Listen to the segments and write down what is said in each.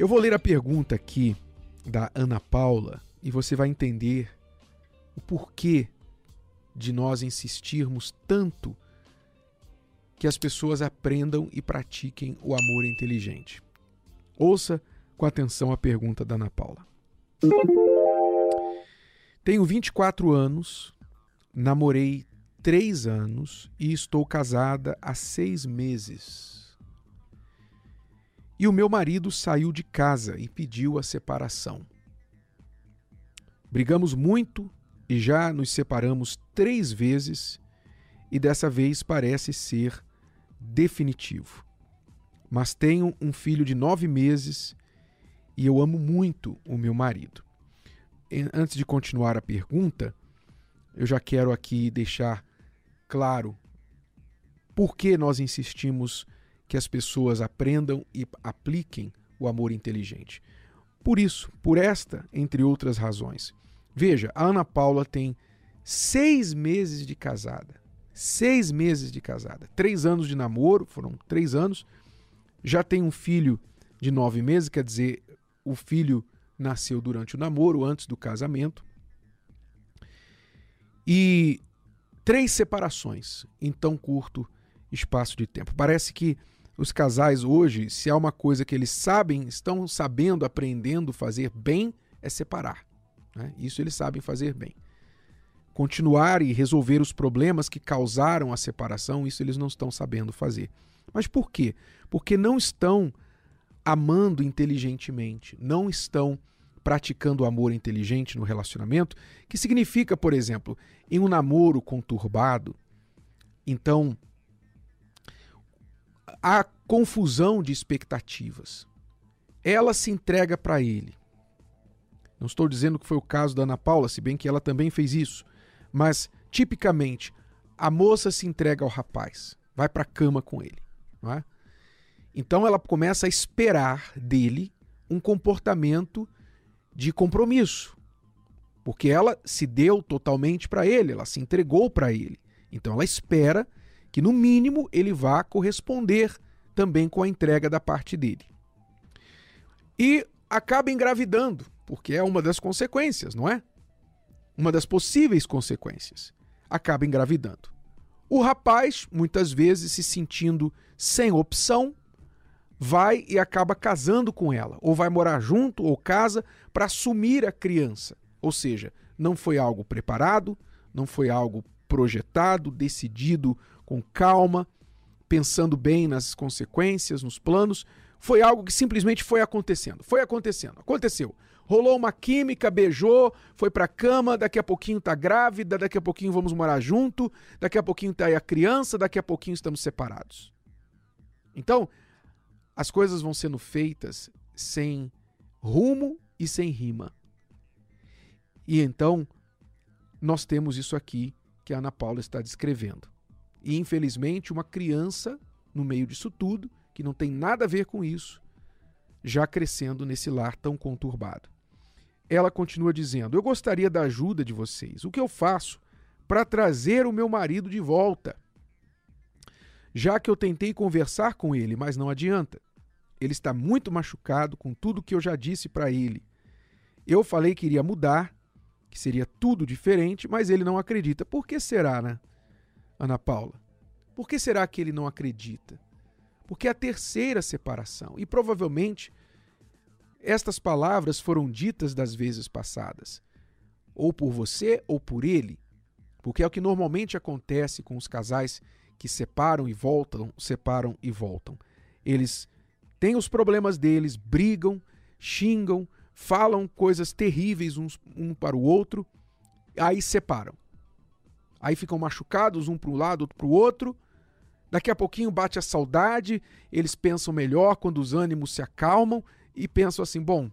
Eu vou ler a pergunta aqui da Ana Paula e você vai entender o porquê de nós insistirmos tanto que as pessoas aprendam e pratiquem o amor inteligente. Ouça com atenção a pergunta da Ana Paula. Tenho 24 anos, namorei 3 anos e estou casada há 6 meses. E o meu marido saiu de casa e pediu a separação. Brigamos muito e já nos separamos três vezes, e dessa vez parece ser definitivo. Mas tenho um filho de nove meses e eu amo muito o meu marido. Antes de continuar a pergunta, eu já quero aqui deixar claro por que nós insistimos que as pessoas aprendam e apliquem o amor inteligente. Por isso, por esta, entre outras razões. Veja, a Ana Paula tem seis meses de casada. Seis meses de casada. Três anos de namoro, foram três anos. Já tem um filho de nove meses, quer dizer, o filho nasceu durante o namoro, antes do casamento. E três separações em tão curto espaço de tempo. Parece que os casais hoje, se há uma coisa que eles sabem, estão sabendo, aprendendo fazer bem, é separar. Né? Isso eles sabem fazer bem. Continuar e resolver os problemas que causaram a separação, isso eles não estão sabendo fazer. Mas por quê? Porque não estão amando inteligentemente, não estão praticando o amor inteligente no relacionamento, que significa, por exemplo, em um namoro conturbado, então há confusão de expectativas. Ela se entrega para ele. Não estou dizendo que foi o caso da Ana Paula, se bem que ela também fez isso. Mas, tipicamente, a moça se entrega ao rapaz, vai para a cama com ele. Não é? Então ela começa a esperar dele um comportamento de compromisso. Porque ela se deu totalmente para ele, ela se entregou para ele. Então ela espera que, no mínimo, ele vá corresponder também com a entrega da parte dele. E acaba engravidando porque é uma das consequências, não é? Uma das possíveis consequências. Acaba engravidando. O rapaz, muitas vezes se sentindo sem opção, vai e acaba casando com ela, ou vai morar junto ou casa para assumir a criança. Ou seja, não foi algo preparado, não foi algo projetado, decidido com calma, pensando bem nas consequências, nos planos, foi algo que simplesmente foi acontecendo. Foi acontecendo. Aconteceu. Rolou uma química, beijou, foi pra cama, daqui a pouquinho tá grávida, daqui a pouquinho vamos morar junto, daqui a pouquinho tá aí a criança, daqui a pouquinho estamos separados. Então, as coisas vão sendo feitas sem rumo e sem rima. E então, nós temos isso aqui que a Ana Paula está descrevendo. E infelizmente, uma criança no meio disso tudo que não tem nada a ver com isso, já crescendo nesse lar tão conturbado. Ela continua dizendo: Eu gostaria da ajuda de vocês. O que eu faço para trazer o meu marido de volta? Já que eu tentei conversar com ele, mas não adianta. Ele está muito machucado com tudo que eu já disse para ele. Eu falei que iria mudar, que seria tudo diferente, mas ele não acredita. Por que será, né, Ana Paula? Por que será que ele não acredita? porque é a terceira separação. E provavelmente estas palavras foram ditas das vezes passadas, ou por você ou por ele, porque é o que normalmente acontece com os casais que separam e voltam, separam e voltam. Eles têm os problemas deles, brigam, xingam, falam coisas terríveis uns, um para o outro, aí separam. Aí ficam machucados um para um lado, outro para o outro, Daqui a pouquinho bate a saudade, eles pensam melhor quando os ânimos se acalmam e pensam assim: bom,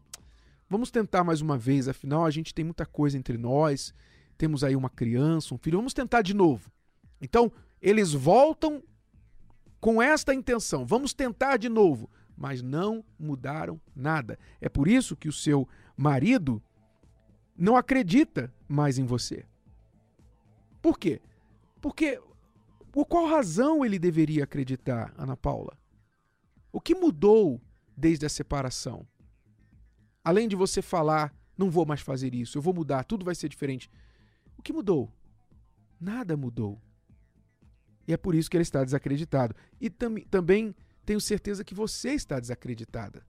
vamos tentar mais uma vez, afinal a gente tem muita coisa entre nós, temos aí uma criança, um filho, vamos tentar de novo. Então, eles voltam com esta intenção: vamos tentar de novo, mas não mudaram nada. É por isso que o seu marido não acredita mais em você. Por quê? Porque por qual razão ele deveria acreditar, Ana Paula? O que mudou desde a separação? Além de você falar, não vou mais fazer isso, eu vou mudar, tudo vai ser diferente. O que mudou? Nada mudou. E é por isso que ele está desacreditado. E tam também tenho certeza que você está desacreditada.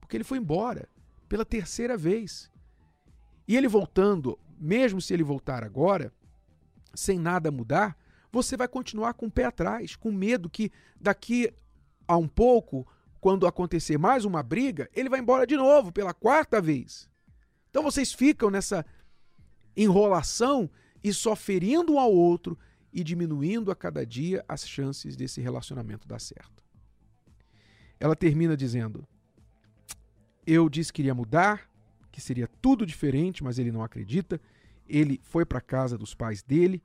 Porque ele foi embora pela terceira vez. E ele voltando, mesmo se ele voltar agora, sem nada mudar, você vai continuar com o pé atrás, com medo que daqui a um pouco, quando acontecer mais uma briga, ele vai embora de novo pela quarta vez. Então vocês ficam nessa enrolação e só ferindo um ao outro e diminuindo a cada dia as chances desse relacionamento dar certo. Ela termina dizendo: Eu disse que iria mudar, que seria tudo diferente, mas ele não acredita. Ele foi para a casa dos pais dele.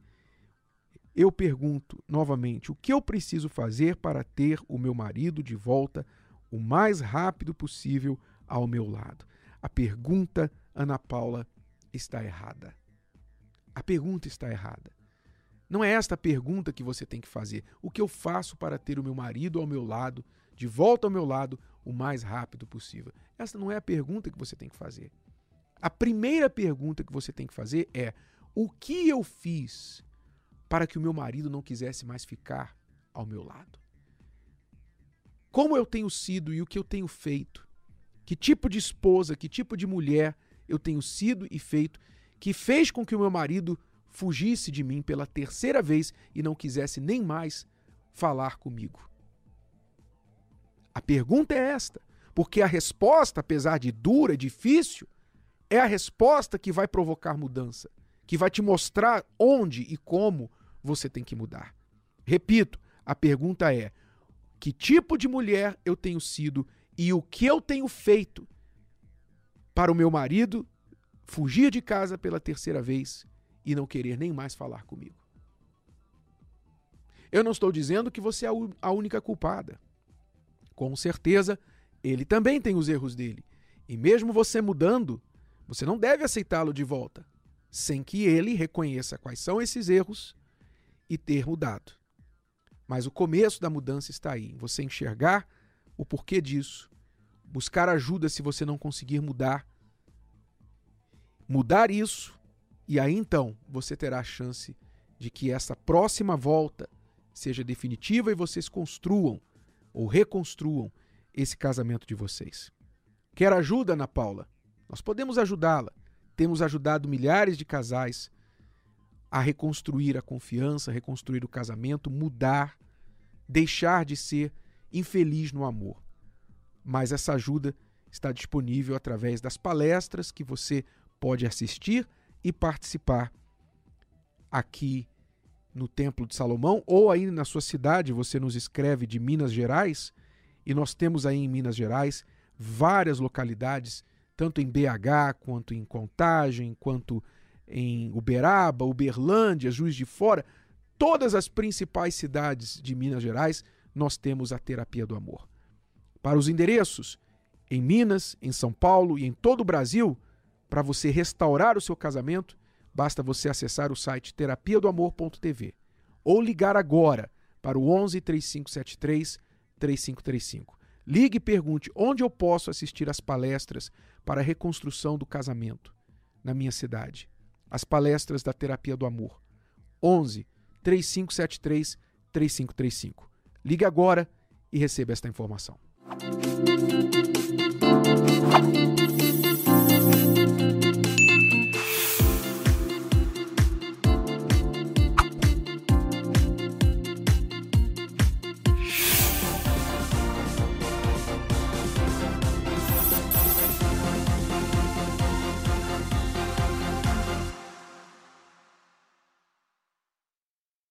Eu pergunto novamente: o que eu preciso fazer para ter o meu marido de volta o mais rápido possível ao meu lado? A pergunta, Ana Paula, está errada. A pergunta está errada. Não é esta a pergunta que você tem que fazer. O que eu faço para ter o meu marido ao meu lado de volta ao meu lado o mais rápido possível? Essa não é a pergunta que você tem que fazer. A primeira pergunta que você tem que fazer é: o que eu fiz para que o meu marido não quisesse mais ficar ao meu lado? Como eu tenho sido e o que eu tenho feito? Que tipo de esposa, que tipo de mulher eu tenho sido e feito que fez com que o meu marido fugisse de mim pela terceira vez e não quisesse nem mais falar comigo? A pergunta é esta, porque a resposta, apesar de dura, difícil, é a resposta que vai provocar mudança, que vai te mostrar onde e como você tem que mudar. Repito, a pergunta é: que tipo de mulher eu tenho sido e o que eu tenho feito para o meu marido fugir de casa pela terceira vez e não querer nem mais falar comigo? Eu não estou dizendo que você é a única culpada. Com certeza, ele também tem os erros dele. E mesmo você mudando, você não deve aceitá-lo de volta, sem que ele reconheça quais são esses erros e ter mudado. Mas o começo da mudança está aí, você enxergar o porquê disso, buscar ajuda se você não conseguir mudar, mudar isso, e aí então você terá a chance de que essa próxima volta seja definitiva e vocês construam ou reconstruam esse casamento de vocês. Quer ajuda, Ana Paula? Nós podemos ajudá-la. Temos ajudado milhares de casais a reconstruir a confiança, reconstruir o casamento, mudar, deixar de ser infeliz no amor. Mas essa ajuda está disponível através das palestras que você pode assistir e participar aqui no Templo de Salomão, ou aí na sua cidade, você nos escreve de Minas Gerais, e nós temos aí em Minas Gerais várias localidades, tanto em BH, quanto em Contagem, quanto em Uberaba, Uberlândia, Juiz de Fora, todas as principais cidades de Minas Gerais, nós temos a terapia do amor. Para os endereços, em Minas, em São Paulo e em todo o Brasil, para você restaurar o seu casamento, Basta você acessar o site terapia amor.tv ou ligar agora para o 11 3573 3535. Ligue e pergunte onde eu posso assistir às palestras para a reconstrução do casamento na minha cidade. As palestras da Terapia do Amor. 11 3573 3535. Ligue agora e receba esta informação.